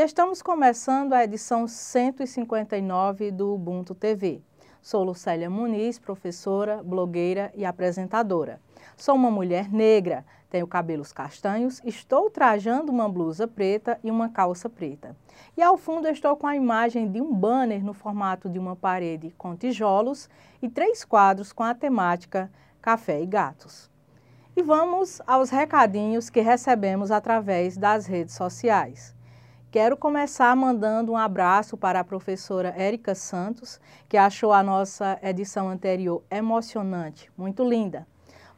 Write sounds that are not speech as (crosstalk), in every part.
E estamos começando a edição 159 do Ubuntu TV. Sou Lucélia Muniz, professora, blogueira e apresentadora. Sou uma mulher negra, tenho cabelos castanhos, estou trajando uma blusa preta e uma calça preta. E ao fundo estou com a imagem de um banner no formato de uma parede com tijolos e três quadros com a temática Café e Gatos. E vamos aos recadinhos que recebemos através das redes sociais. Quero começar mandando um abraço para a professora Érica Santos, que achou a nossa edição anterior emocionante, muito linda.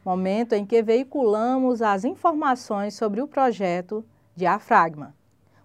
Momento em que veiculamos as informações sobre o projeto Diafragma.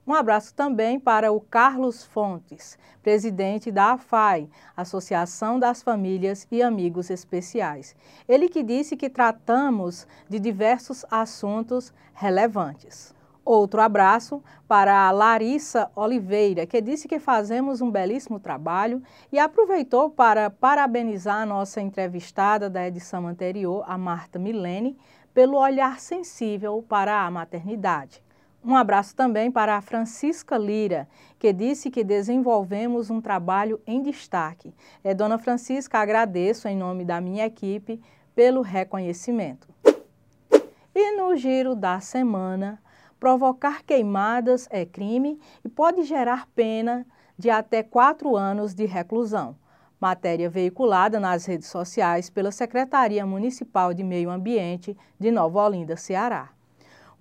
Um abraço também para o Carlos Fontes, presidente da AFAI, Associação das Famílias e Amigos Especiais. Ele que disse que tratamos de diversos assuntos relevantes. Outro abraço para a Larissa Oliveira, que disse que fazemos um belíssimo trabalho e aproveitou para parabenizar a nossa entrevistada da edição anterior, a Marta Milene, pelo olhar sensível para a maternidade. Um abraço também para a Francisca Lira, que disse que desenvolvemos um trabalho em destaque. É, Dona Francisca, agradeço em nome da minha equipe pelo reconhecimento. E no giro da semana, Provocar queimadas é crime e pode gerar pena de até quatro anos de reclusão. Matéria veiculada nas redes sociais pela Secretaria Municipal de Meio Ambiente de Nova Olinda, Ceará.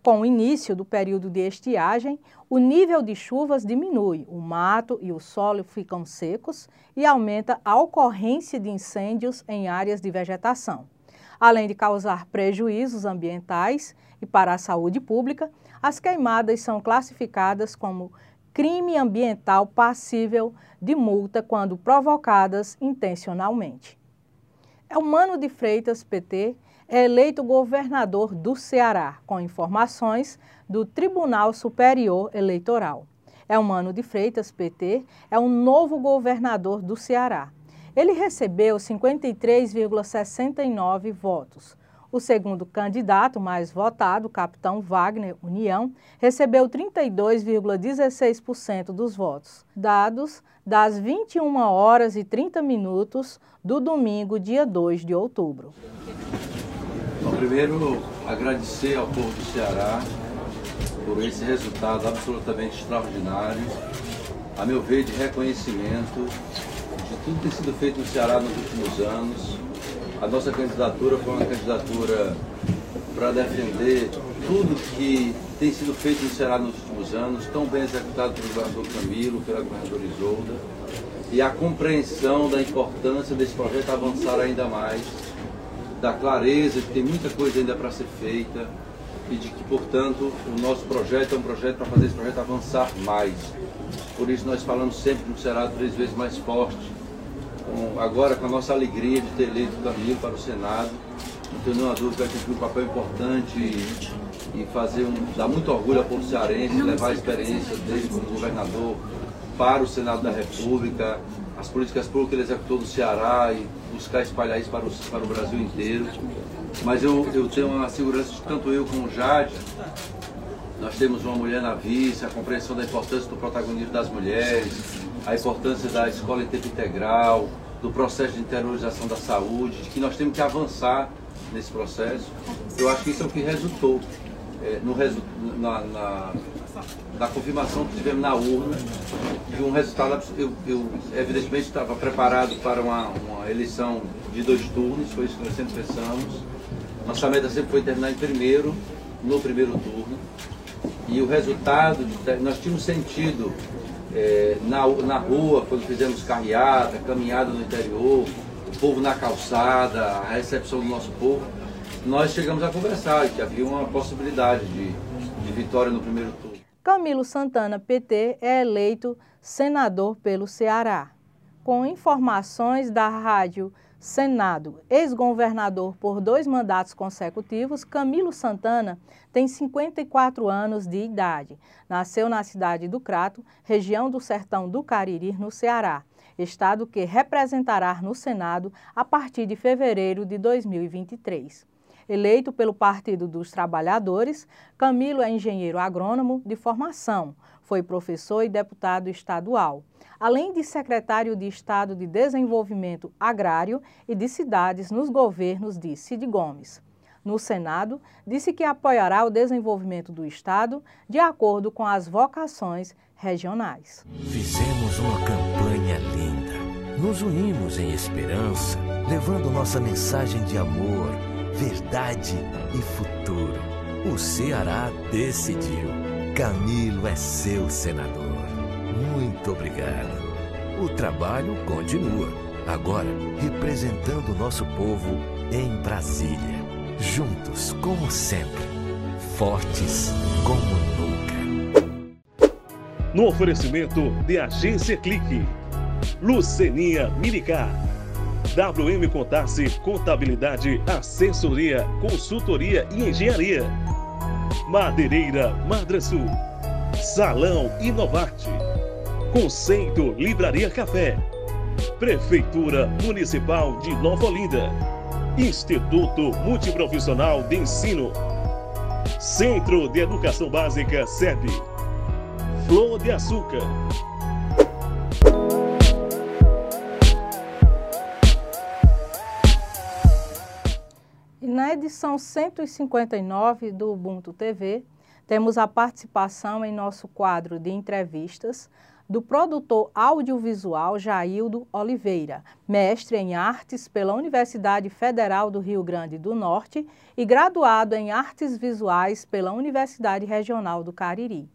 Com o início do período de estiagem, o nível de chuvas diminui, o mato e o solo ficam secos e aumenta a ocorrência de incêndios em áreas de vegetação. Além de causar prejuízos ambientais e para a saúde pública, as queimadas são classificadas como crime ambiental passível de multa quando provocadas intencionalmente. Elmano de Freitas, PT, é eleito governador do Ceará, com informações do Tribunal Superior Eleitoral. Elmano de Freitas, PT, é o novo governador do Ceará. Ele recebeu 53,69 votos. O segundo candidato mais votado, capitão Wagner União, recebeu 32,16% dos votos, dados das 21 horas e 30 minutos do domingo, dia 2 de outubro. Bom, primeiro, agradecer ao povo do Ceará por esse resultado absolutamente extraordinário, a meu ver, de reconhecimento de tudo que tem sido feito no Ceará nos últimos anos. A nossa candidatura foi uma candidatura para defender tudo que tem sido feito no Ceará nos últimos anos, tão bem executado pelo governador Camilo, pela governadora Isolda, e a compreensão da importância desse projeto avançar ainda mais, da clareza de que tem muita coisa ainda para ser feita e de que, portanto, o nosso projeto é um projeto para fazer esse projeto avançar mais. Por isso nós falamos sempre no Ceará três vezes mais forte, com, agora com a nossa alegria de ter eleito o Camilo para o Senado. Não tenho nenhuma dúvida que vai cumprir um papel importante e, e fazer um, dar muito orgulho ao povo cearense, levar a experiência dele como governador para o Senado da República, as políticas públicas que ele executou no Ceará e buscar espalhar isso para o, para o Brasil inteiro. Mas eu, eu tenho uma segurança de tanto eu como o Jade, nós temos uma mulher na vice, a compreensão da importância do protagonismo das mulheres, a importância da escola em tempo integral, do processo de interiorização da saúde, de que nós temos que avançar nesse processo. Eu acho que isso é o que resultou é, no, na, na, na, confirmação que tivemos na urna de um resultado. Eu, eu evidentemente estava preparado para uma, uma eleição de dois turnos, foi isso que nós sempre pensamos. Nossa meta sempre foi terminar em primeiro, no primeiro turno. E o resultado, nós tínhamos sentido é, na, na rua, quando fizemos carreata, caminhada no interior, o povo na calçada, a recepção do nosso povo, nós chegamos a conversar que havia uma possibilidade de, de vitória no primeiro turno. Camilo Santana, PT, é eleito senador pelo Ceará. Com informações da rádio Senado, ex-governador por dois mandatos consecutivos, Camilo Santana tem 54 anos de idade. Nasceu na cidade do Crato, região do Sertão do Cariri, no Ceará, estado que representará no Senado a partir de fevereiro de 2023. Eleito pelo Partido dos Trabalhadores, Camilo é engenheiro agrônomo de formação, foi professor e deputado estadual, além de secretário de Estado de Desenvolvimento Agrário e de Cidades nos governos de Cid Gomes. No Senado, disse que apoiará o desenvolvimento do Estado de acordo com as vocações regionais. Fizemos uma campanha linda. Nos unimos em esperança, levando nossa mensagem de amor, verdade e futuro. O Ceará decidiu. Camilo é seu senador. Muito obrigado. O trabalho continua. Agora, representando o nosso povo em Brasília. Juntos, como sempre. Fortes como nunca. No oferecimento de Agência Clique. Lucenia Milicar. WM Contasse Contabilidade, Assessoria, Consultoria e Engenharia. Madeireira Madrasul. Salão Inovarte. Conceito Livraria Café. Prefeitura Municipal de Nova Olinda. Instituto Multiprofissional de Ensino. Centro de Educação Básica SEB. Flor de Açúcar. Na edição 159 do Ubuntu TV, temos a participação em nosso quadro de entrevistas do produtor audiovisual Jaildo Oliveira, mestre em artes pela Universidade Federal do Rio Grande do Norte e graduado em artes visuais pela Universidade Regional do Cariri.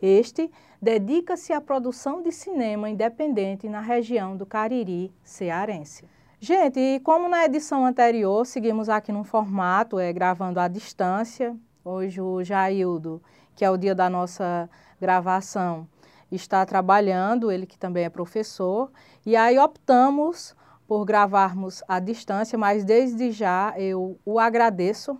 Este dedica-se à produção de cinema independente na região do Cariri cearense. Gente, e como na edição anterior, seguimos aqui num formato, é, gravando à distância. Hoje o Jaildo, que é o dia da nossa gravação, está trabalhando, ele que também é professor, e aí optamos por gravarmos à distância, mas desde já eu o agradeço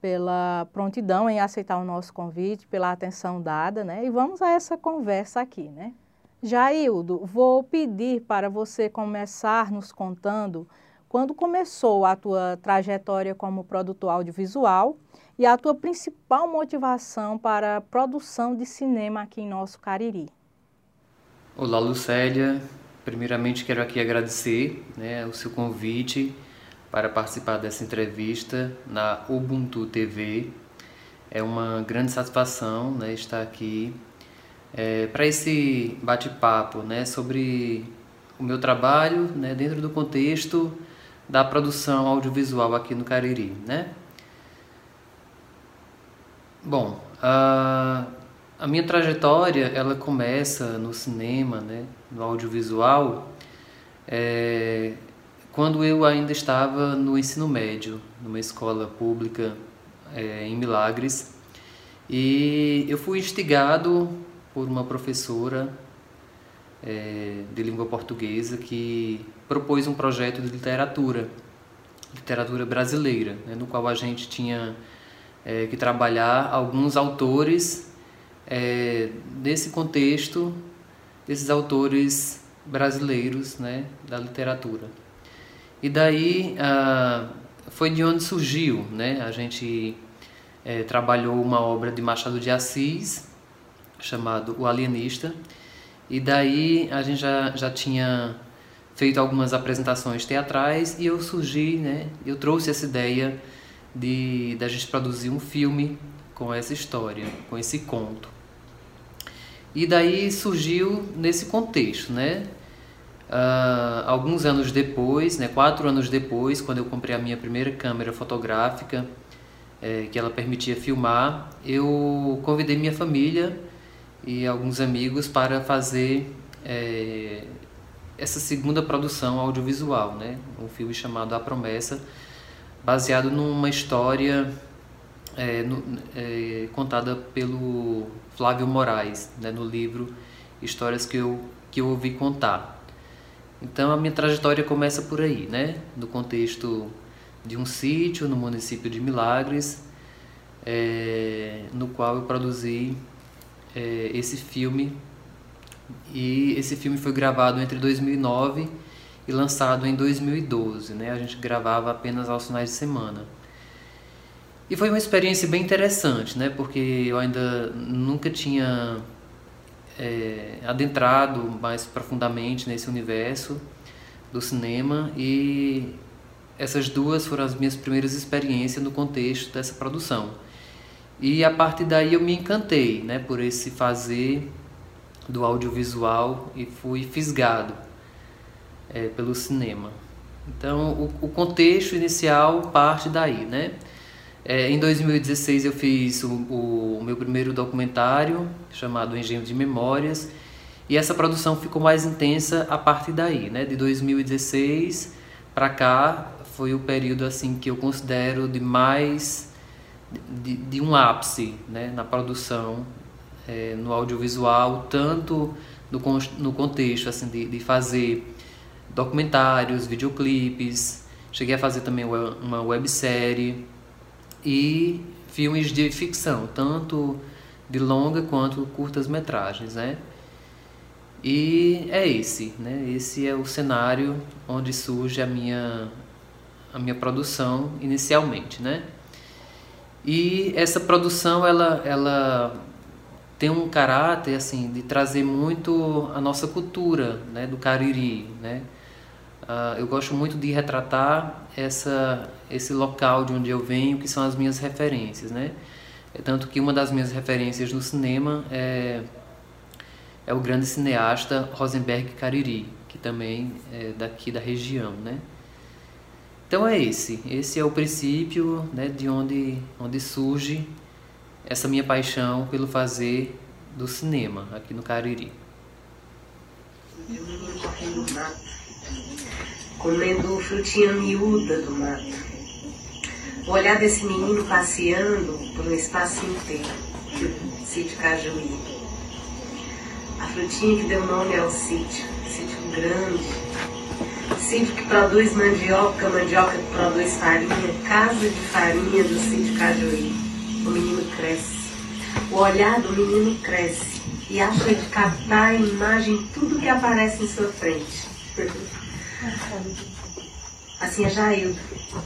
pela prontidão em aceitar o nosso convite, pela atenção dada, né? E vamos a essa conversa aqui, né? Jaildo, vou pedir para você começar nos contando quando começou a tua trajetória como produtor audiovisual e a tua principal motivação para a produção de cinema aqui em nosso Cariri. Olá, Lucélia. Primeiramente, quero aqui agradecer né, o seu convite para participar dessa entrevista na Ubuntu TV. É uma grande satisfação né, estar aqui é, para esse bate-papo né, sobre o meu trabalho né, dentro do contexto da produção audiovisual aqui no Cariri. Né? Bom, uh, a minha trajetória ela começa no cinema, né, no audiovisual, é, quando eu ainda estava no ensino médio, numa escola pública é, em Milagres, e eu fui instigado por uma professora é, de língua portuguesa que propôs um projeto de literatura, literatura brasileira, né, no qual a gente tinha é, que trabalhar alguns autores é, nesse contexto desses autores brasileiros né, da literatura. E daí foi de onde surgiu, né? A gente é, trabalhou uma obra de Machado de Assis chamado O Alienista e daí a gente já, já tinha feito algumas apresentações teatrais e eu surgi, né? Eu trouxe essa ideia de da gente produzir um filme com essa história, com esse conto. E daí surgiu nesse contexto, né? Uh, alguns anos depois, né, quatro anos depois, quando eu comprei a minha primeira câmera fotográfica, é, que ela permitia filmar, eu convidei minha família e alguns amigos para fazer é, essa segunda produção audiovisual, né, um filme chamado A Promessa, baseado numa história é, no, é, contada pelo Flávio Moraes, né, no livro Histórias que eu, que eu ouvi contar. Então a minha trajetória começa por aí, né, no contexto de um sítio no município de Milagres, é, no qual eu produzi é, esse filme e esse filme foi gravado entre 2009 e lançado em 2012, né? A gente gravava apenas aos finais de semana. E foi uma experiência bem interessante, né? Porque eu ainda nunca tinha é, adentrado mais profundamente nesse universo do cinema e essas duas foram as minhas primeiras experiências no contexto dessa produção. E a partir daí eu me encantei, né, por esse fazer do audiovisual e fui fisgado é, pelo cinema. Então, o, o, contexto inicial parte daí, né? É, em 2016 eu fiz o, o, meu primeiro documentário chamado Engenho de Memórias e essa produção ficou mais intensa a partir daí, né? De 2016 para cá foi o período assim que eu considero de mais de, de um ápice, né? Na produção é, no audiovisual, tanto no, no contexto assim de, de fazer documentários, videoclipes, cheguei a fazer também uma websérie e filmes de ficção, tanto de longa quanto curtas metragens, né? E é esse, né? Esse é o cenário onde surge a minha a minha produção inicialmente, né? E essa produção ela ela tem um caráter assim de trazer muito a nossa cultura, né, do Cariri, né? Uh, eu gosto muito de retratar essa, esse local de onde eu venho, que são as minhas referências, né? É tanto que uma das minhas referências no cinema é, é o grande cineasta Rosenberg Cariri, que também é daqui da região, né? Então é esse, esse é o princípio né, de onde, onde surge essa minha paixão pelo fazer do cinema aqui no Cariri comendo frutinha miúda do mato. O olhar desse menino passeando por um espaço inteiro, sítio Cajuí. A frutinha que deu nome ao sítio, sítio grande, sítio que produz mandioca, mandioca que produz farinha, casa de farinha do sítio Cajuí. O menino cresce, o olhar do menino cresce e acha de captar a imagem tudo que aparece em sua frente. (laughs) Assim é Jaildo,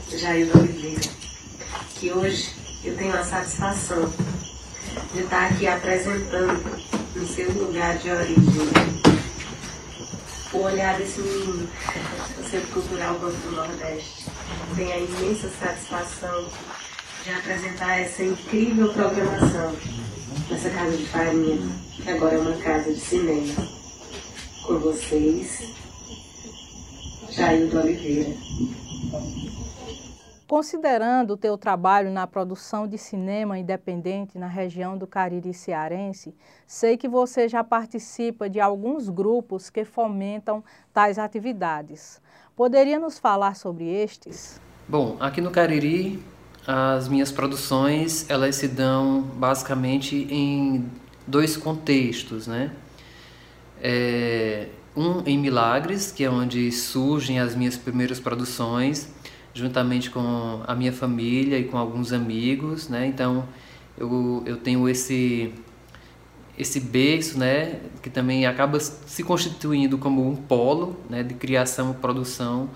Jaildo Oliveira, que hoje eu tenho a satisfação de estar aqui apresentando no seu lugar de origem o olhar desse menino do Centro Cultural Banco do Nordeste. Tenho a imensa satisfação de apresentar essa incrível programação nessa casa de farinha, que agora é uma casa de cinema. Com vocês, Jaildo Oliveira. Considerando o teu trabalho na produção de cinema independente na região do Cariri Cearense, sei que você já participa de alguns grupos que fomentam tais atividades. Poderia nos falar sobre estes? Bom, aqui no Cariri, as minhas produções, elas se dão basicamente em dois contextos, né? É, um em Milagres, que é onde surgem as minhas primeiras produções, juntamente com a minha família e com alguns amigos, né? Então eu, eu tenho esse esse berço, né, que também acaba se constituindo como um polo, né, de criação, produção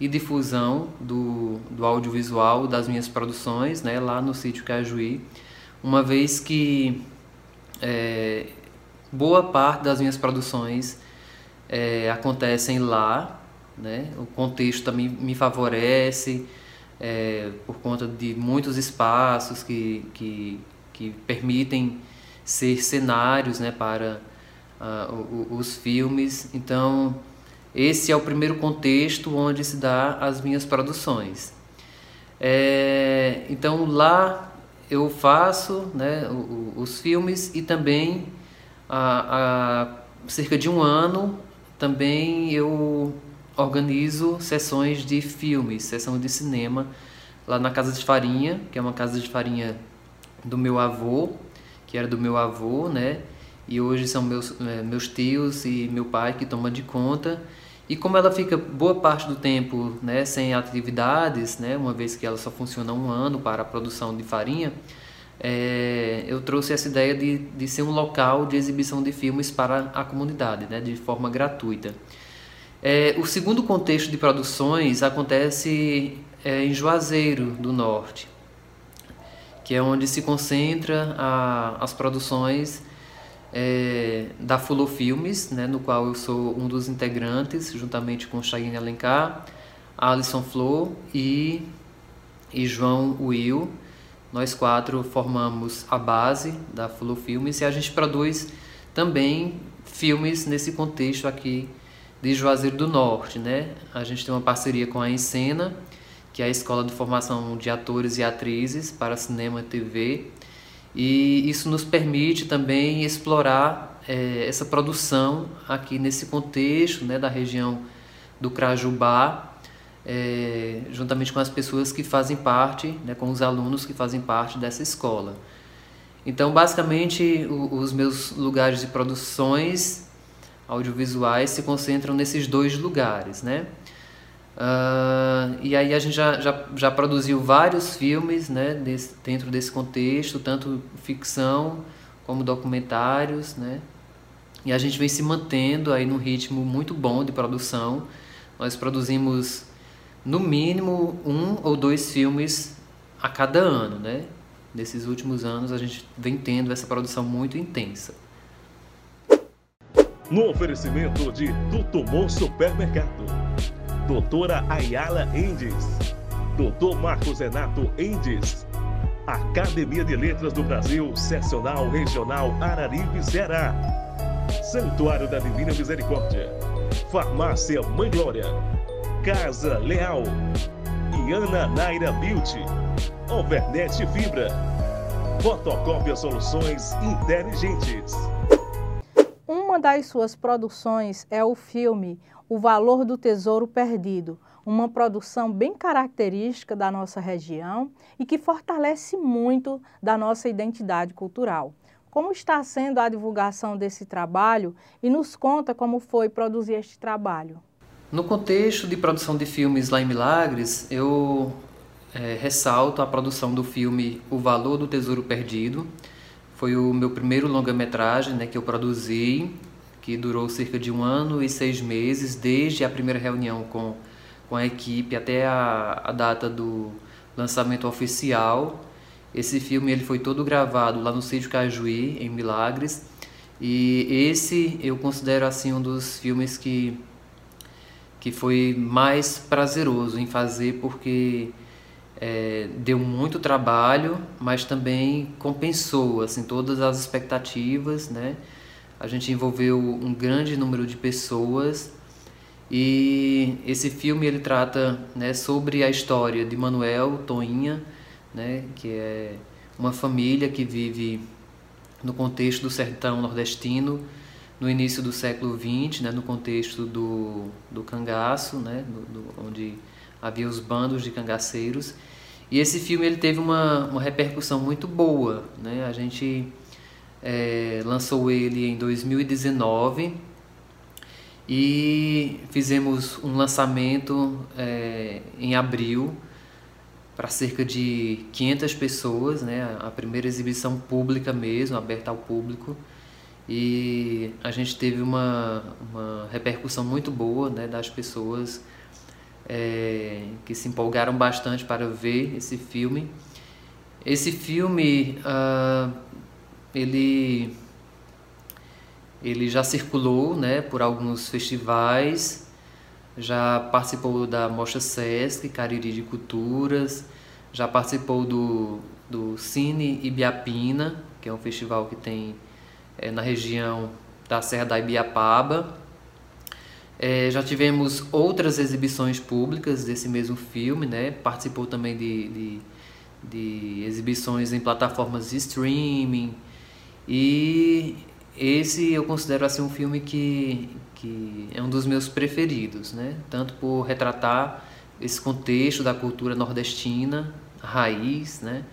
e difusão do, do audiovisual das minhas produções, né, lá no sítio Cajuí, uma vez que é, boa parte das minhas produções é, acontecem lá, né? O contexto também me favorece é, por conta de muitos espaços que, que, que permitem ser cenários, né, para uh, os filmes. Então, esse é o primeiro contexto onde se dá as minhas produções. É, então lá eu faço né, os filmes e também há, há cerca de um ano também eu organizo sessões de filmes, sessão de cinema lá na Casa de Farinha, que é uma casa de farinha do meu avô, que era do meu avô, né? E hoje são meus, é, meus tios e meu pai que tomam de conta. E como ela fica boa parte do tempo né, sem atividades, né, uma vez que ela só funciona um ano para a produção de farinha, é, eu trouxe essa ideia de, de ser um local de exibição de filmes para a comunidade, né, de forma gratuita. É, o segundo contexto de produções acontece é, em Juazeiro do Norte. que é onde se concentra a, as produções é, da Fulo Filmes, né, no qual eu sou um dos integrantes, juntamente com Chayenne Alencar, Alison Flor e, e João Will. Nós quatro formamos a base da Fulo Filmes e a gente produz também filmes nesse contexto aqui de Juazeiro do Norte. Né? A gente tem uma parceria com a Encena, que é a Escola de Formação de Atores e Atrizes para Cinema e TV, e isso nos permite também explorar é, essa produção aqui nesse contexto né, da região do Crajubá, é, juntamente com as pessoas que fazem parte, né, com os alunos que fazem parte dessa escola. Então, basicamente, o, os meus lugares de produções audiovisuais se concentram nesses dois lugares, né? Uh, e aí a gente já, já, já produziu vários filmes né, desse, dentro desse contexto, tanto ficção como documentários, né? E a gente vem se mantendo aí num ritmo muito bom de produção. Nós produzimos no mínimo um ou dois filmes a cada ano, né? Nesses últimos anos a gente vem tendo essa produção muito intensa. No oferecimento de Tutumon Supermercado. Doutora Ayala Endes, doutor Marcos Renato Endes, Academia de Letras do Brasil, Seccional Regional Araripe, Ceará, Santuário da Divina Misericórdia, Farmácia Mãe Glória, Casa Leal, Iana Naira Beauty, Overnet Fibra, Fotocópia Soluções Inteligentes. Uma das suas produções é o filme o Valor do Tesouro Perdido, uma produção bem característica da nossa região e que fortalece muito da nossa identidade cultural. Como está sendo a divulgação desse trabalho e nos conta como foi produzir este trabalho? No contexto de produção de filmes lá em Milagres, eu é, ressalto a produção do filme O Valor do Tesouro Perdido. Foi o meu primeiro longa-metragem né, que eu produzi que durou cerca de um ano e seis meses, desde a primeira reunião com, com a equipe até a, a data do lançamento oficial. Esse filme ele foi todo gravado lá no Sítio Cajuí, em Milagres, e esse eu considero assim um dos filmes que, que foi mais prazeroso em fazer, porque é, deu muito trabalho, mas também compensou assim todas as expectativas, né? A gente envolveu um grande número de pessoas e esse filme ele trata né, sobre a história de Manuel Toinha, né, que é uma família que vive no contexto do sertão nordestino no início do século XX, né, no contexto do, do cangaço, né, do, do, onde havia os bandos de cangaceiros. E esse filme ele teve uma, uma repercussão muito boa. Né? A gente é, lançou ele em 2019 e fizemos um lançamento é, em abril para cerca de 500 pessoas, né? A primeira exibição pública mesmo, aberta ao público. E a gente teve uma, uma repercussão muito boa, né, das pessoas é, que se empolgaram bastante para ver esse filme. Esse filme uh, ele ele já circulou, né, por alguns festivais, já participou da Mostra Sesc, Cariri de Culturas, já participou do, do Cine Ibiapina, que é um festival que tem é, na região da Serra da Ibiapaba. É, já tivemos outras exibições públicas desse mesmo filme, né? participou também de, de, de exibições em plataformas de streaming, e esse eu considero assim um filme que, que é um dos meus preferidos, né? Tanto por retratar esse contexto da cultura nordestina, raiz, né?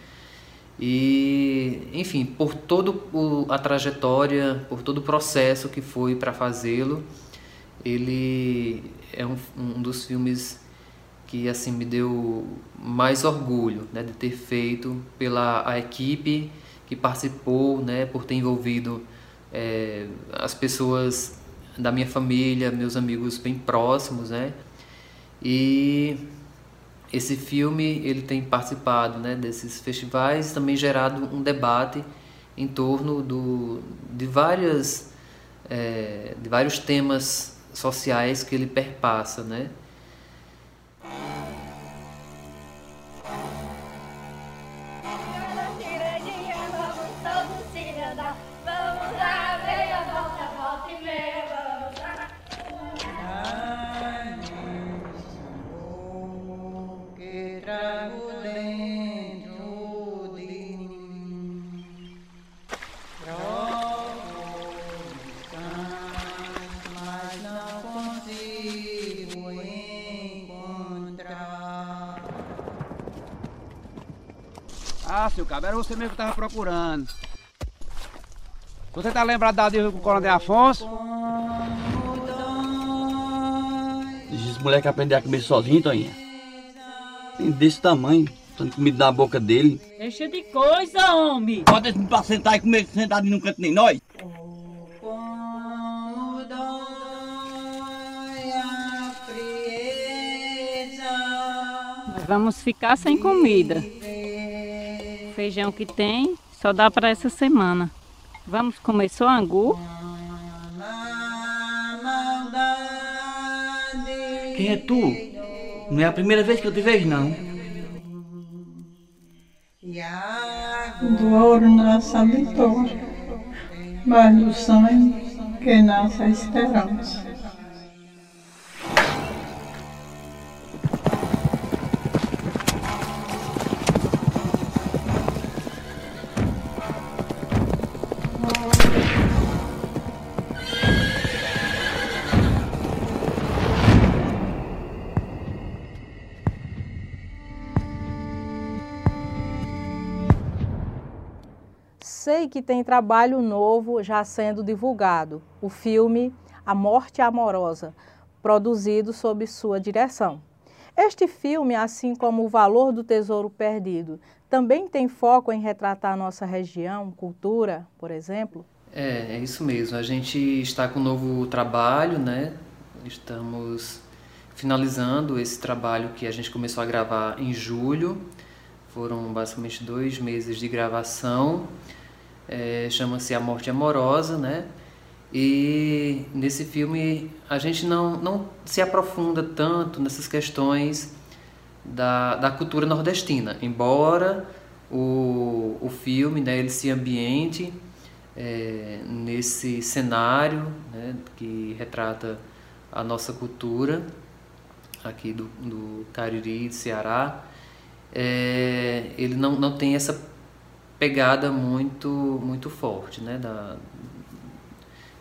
E, enfim, por todo a trajetória, por todo o processo que foi para fazê-lo, ele é um, um dos filmes que assim me deu mais orgulho, né, de ter feito pela a equipe que participou, né, por ter envolvido é, as pessoas da minha família, meus amigos bem próximos, né, e esse filme ele tem participado né, desses festivais também gerado um debate em torno do, de, várias, é, de vários temas sociais que ele perpassa. Né? Era você mesmo que estava procurando. Você tá lembrado da dívida com o Coronel Afonso? Esse moleque aprender a comer sozinho, Toninha. Tem desse tamanho, tanto comida na boca dele. Deixa de coisa, homem! Bota esse pra sentar e comer sentado num canto nem nós. Vamos ficar sem comida feijão que tem só dá para essa semana. Vamos comer só angu? Quem é tu? Não é a primeira vez que eu te vejo, não. Do ouro nasce a vitória, mas do sangue que nasce a esperança. Sei que tem trabalho novo já sendo divulgado, o filme A Morte Amorosa, produzido sob sua direção. Este filme, assim como O Valor do Tesouro Perdido, também tem foco em retratar nossa região, cultura, por exemplo? É, é isso mesmo. A gente está com um novo trabalho, né? Estamos finalizando esse trabalho que a gente começou a gravar em julho. Foram basicamente dois meses de gravação é, chama-se A Morte Amorosa, né? E nesse filme a gente não, não se aprofunda tanto nessas questões da, da cultura nordestina, embora o, o filme né, ele se ambiente é, nesse cenário né, que retrata a nossa cultura aqui do, do Cariri, de Ceará, é, ele não, não tem essa pegada muito muito forte, né, da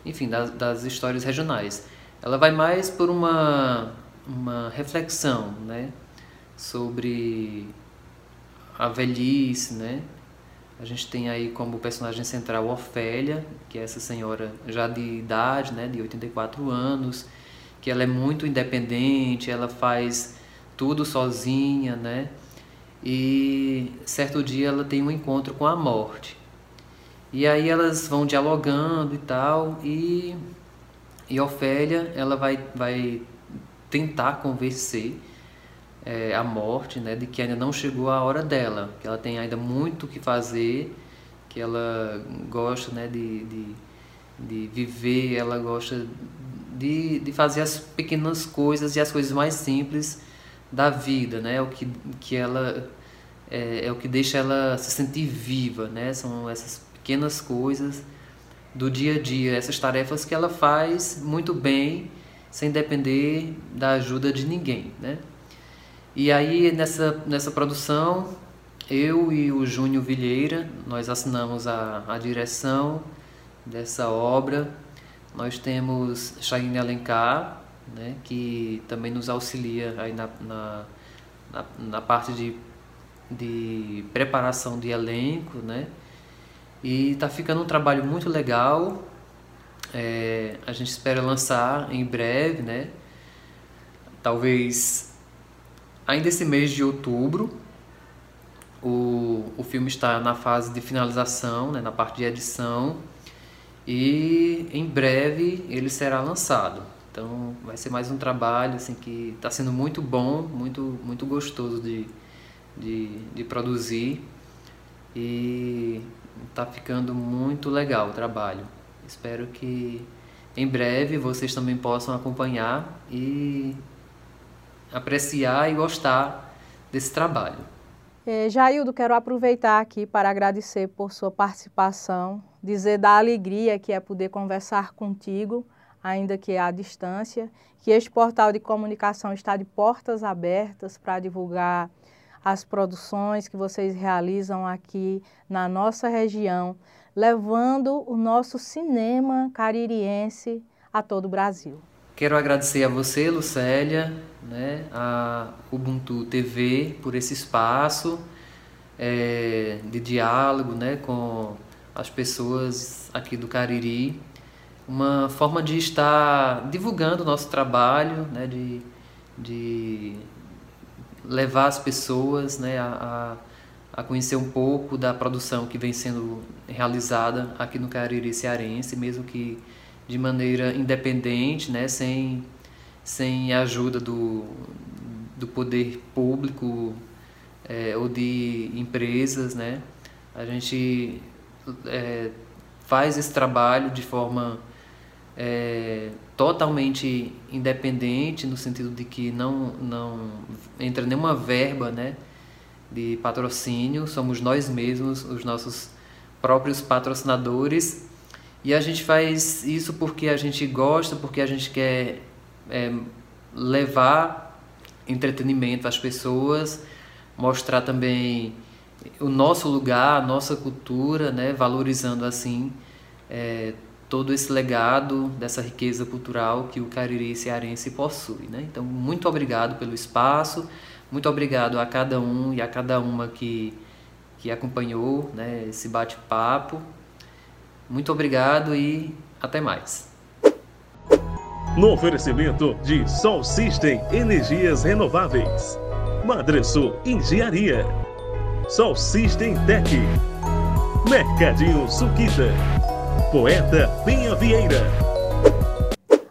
enfim, das, das histórias regionais. Ela vai mais por uma uma reflexão, né, sobre a velhice, né? A gente tem aí como personagem central Ofélia, que é essa senhora já de idade, né, de 84 anos, que ela é muito independente, ela faz tudo sozinha, né? E certo dia ela tem um encontro com a morte. E aí elas vão dialogando e tal, e, e Ofélia ela vai, vai tentar convencer é, a morte né, de que ainda não chegou a hora dela, que ela tem ainda muito o que fazer, que ela gosta né, de, de, de viver, ela gosta de, de fazer as pequenas coisas e as coisas mais simples da vida, né? O que, que ela é, é, o que deixa ela se sentir viva, né? São essas pequenas coisas do dia a dia, essas tarefas que ela faz muito bem, sem depender da ajuda de ninguém, né? E aí nessa nessa produção eu e o Júnior Vilheira, nós assinamos a, a direção dessa obra. Nós temos Chaine Alencar, né, que também nos auxilia aí na, na, na, na parte de, de preparação de elenco, né? E está ficando um trabalho muito legal. É, a gente espera lançar em breve, né? Talvez ainda esse mês de outubro. O, o filme está na fase de finalização, né, na parte de edição, e em breve ele será lançado. Então vai ser mais um trabalho assim que está sendo muito bom, muito muito gostoso de, de, de produzir e está ficando muito legal o trabalho. Espero que em breve vocês também possam acompanhar e apreciar e gostar desse trabalho. É, Jaildo, quero aproveitar aqui para agradecer por sua participação, dizer da alegria que é poder conversar contigo ainda que à distância, que este portal de comunicação está de portas abertas para divulgar as produções que vocês realizam aqui na nossa região, levando o nosso cinema caririense a todo o Brasil. Quero agradecer a você, Lucélia, né, a Ubuntu TV, por esse espaço é, de diálogo né, com as pessoas aqui do Cariri uma forma de estar divulgando o nosso trabalho, né, de, de levar as pessoas né, a, a, conhecer um pouco da produção que vem sendo realizada aqui no Cariri Cearense, mesmo que de maneira independente, né, sem, sem a ajuda do, do poder público é, ou de empresas. Né, a gente é, faz esse trabalho de forma é, totalmente independente no sentido de que não não entra nenhuma verba né de patrocínio. Somos nós mesmos os nossos próprios patrocinadores. E a gente faz isso porque a gente gosta porque a gente quer é, levar entretenimento às pessoas mostrar também o nosso lugar a nossa cultura né valorizando assim é, todo esse legado dessa riqueza cultural que o Cariri cearense possui. Né? Então, muito obrigado pelo espaço, muito obrigado a cada um e a cada uma que, que acompanhou né, esse bate-papo. Muito obrigado e até mais. No oferecimento de Sol System Energias Renováveis, Madresul Engenharia, Sol System Tech, Mercadinho Suquita. Poeta Penha Vieira.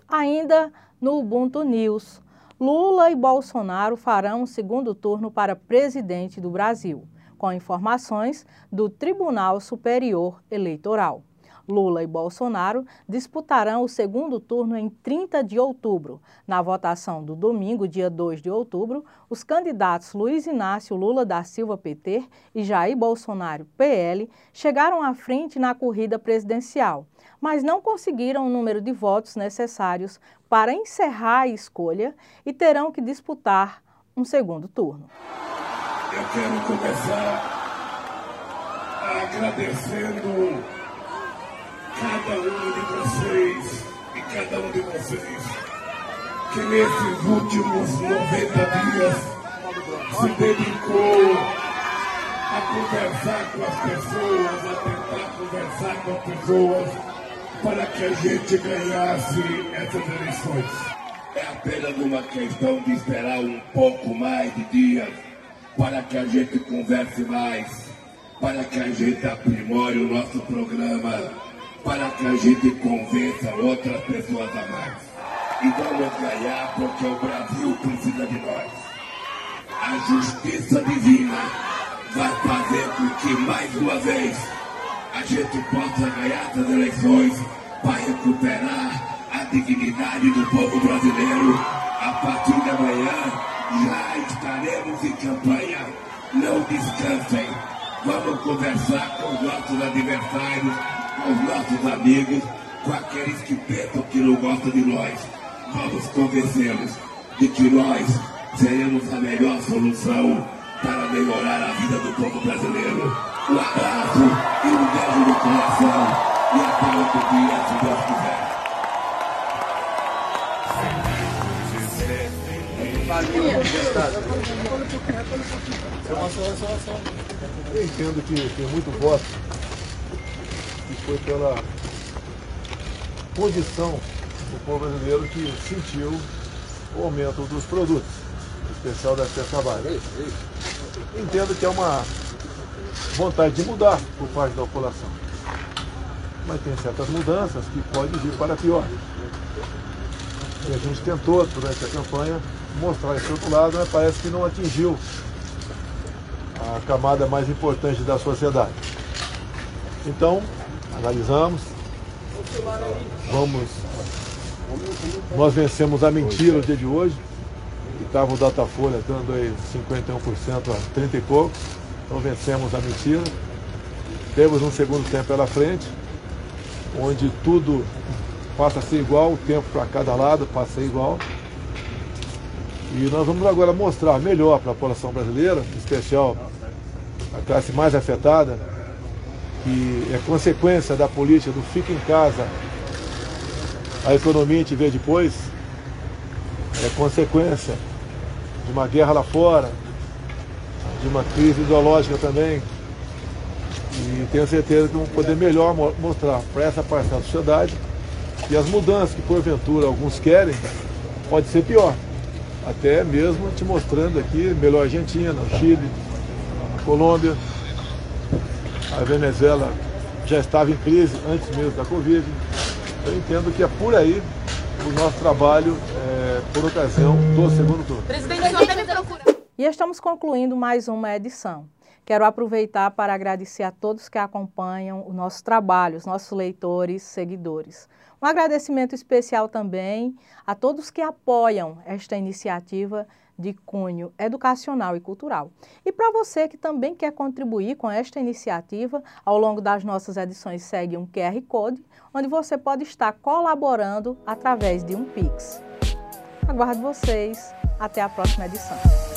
Ainda no Ubuntu News, Lula e Bolsonaro farão o segundo turno para presidente do Brasil, com informações do Tribunal Superior Eleitoral. Lula e Bolsonaro disputarão o segundo turno em 30 de outubro. Na votação do domingo, dia 2 de outubro, os candidatos Luiz Inácio Lula da Silva PT e Jair Bolsonaro PL chegaram à frente na corrida presidencial, mas não conseguiram o número de votos necessários para encerrar a escolha e terão que disputar um segundo turno. Eu quero começar agradecendo cada um de vocês e cada um de vocês que nesses últimos 90 dias se dedicou a conversar com as pessoas, a tentar conversar com as pessoas para que a gente ganhasse essas eleições. É apenas uma questão de esperar um pouco mais de dias para que a gente converse mais, para que a gente aprimore o nosso programa para que a gente convença outras pessoas a mais. E vamos ganhar porque o Brasil precisa de nós. A justiça divina vai fazer com que mais uma vez a gente possa ganhar essas eleições para recuperar a dignidade do povo brasileiro. A partir de amanhã já estaremos em campanha. Não descansem. Vamos conversar com os nossos adversários aos nossos amigos, com aqueles que pensam que não gostam de nós. Vamos convencê-los de que nós seremos a melhor solução para melhorar a vida do povo brasileiro. Um abraço e um beijo no coração. E até outro dia, se Deus quiser. Eu entendo que tem muito voto foi pela condição do povo brasileiro que sentiu o aumento dos produtos, em especial da cesta básica. Entendo que é uma vontade de mudar por parte da população. Mas tem certas mudanças que podem vir para pior. E a gente tentou, durante a campanha, mostrar esse outro lado, mas parece que não atingiu a camada mais importante da sociedade. Então, analisamos, vamos, nós vencemos a mentira no dia de hoje, estava o Datafolha dando aí 51% a 30 e poucos, então vencemos a mentira. Temos um segundo tempo pela frente, onde tudo passa a ser igual, o tempo para cada lado passa a ser igual. E nós vamos agora mostrar melhor para a população brasileira, em especial a classe mais afetada, que é consequência da política do fica em casa, a economia te vê depois, é consequência de uma guerra lá fora, de uma crise ideológica também, e tenho certeza que vamos poder melhor mostrar para essa parcela da sociedade. Que as mudanças que porventura alguns querem pode ser pior. Até mesmo te mostrando aqui melhor Argentina, Chile, Colômbia, a Venezuela já estava em crise antes mesmo da Covid. Eu entendo que é por aí o nosso trabalho é, por ocasião do segundo turno. Presidente, E estamos concluindo mais uma edição. Quero aproveitar para agradecer a todos que acompanham o nosso trabalho, os nossos leitores, seguidores. Um agradecimento especial também a todos que apoiam esta iniciativa de cunho educacional e cultural. E para você que também quer contribuir com esta iniciativa, ao longo das nossas edições segue um QR Code, onde você pode estar colaborando através de um Pix. Aguardo vocês. Até a próxima edição.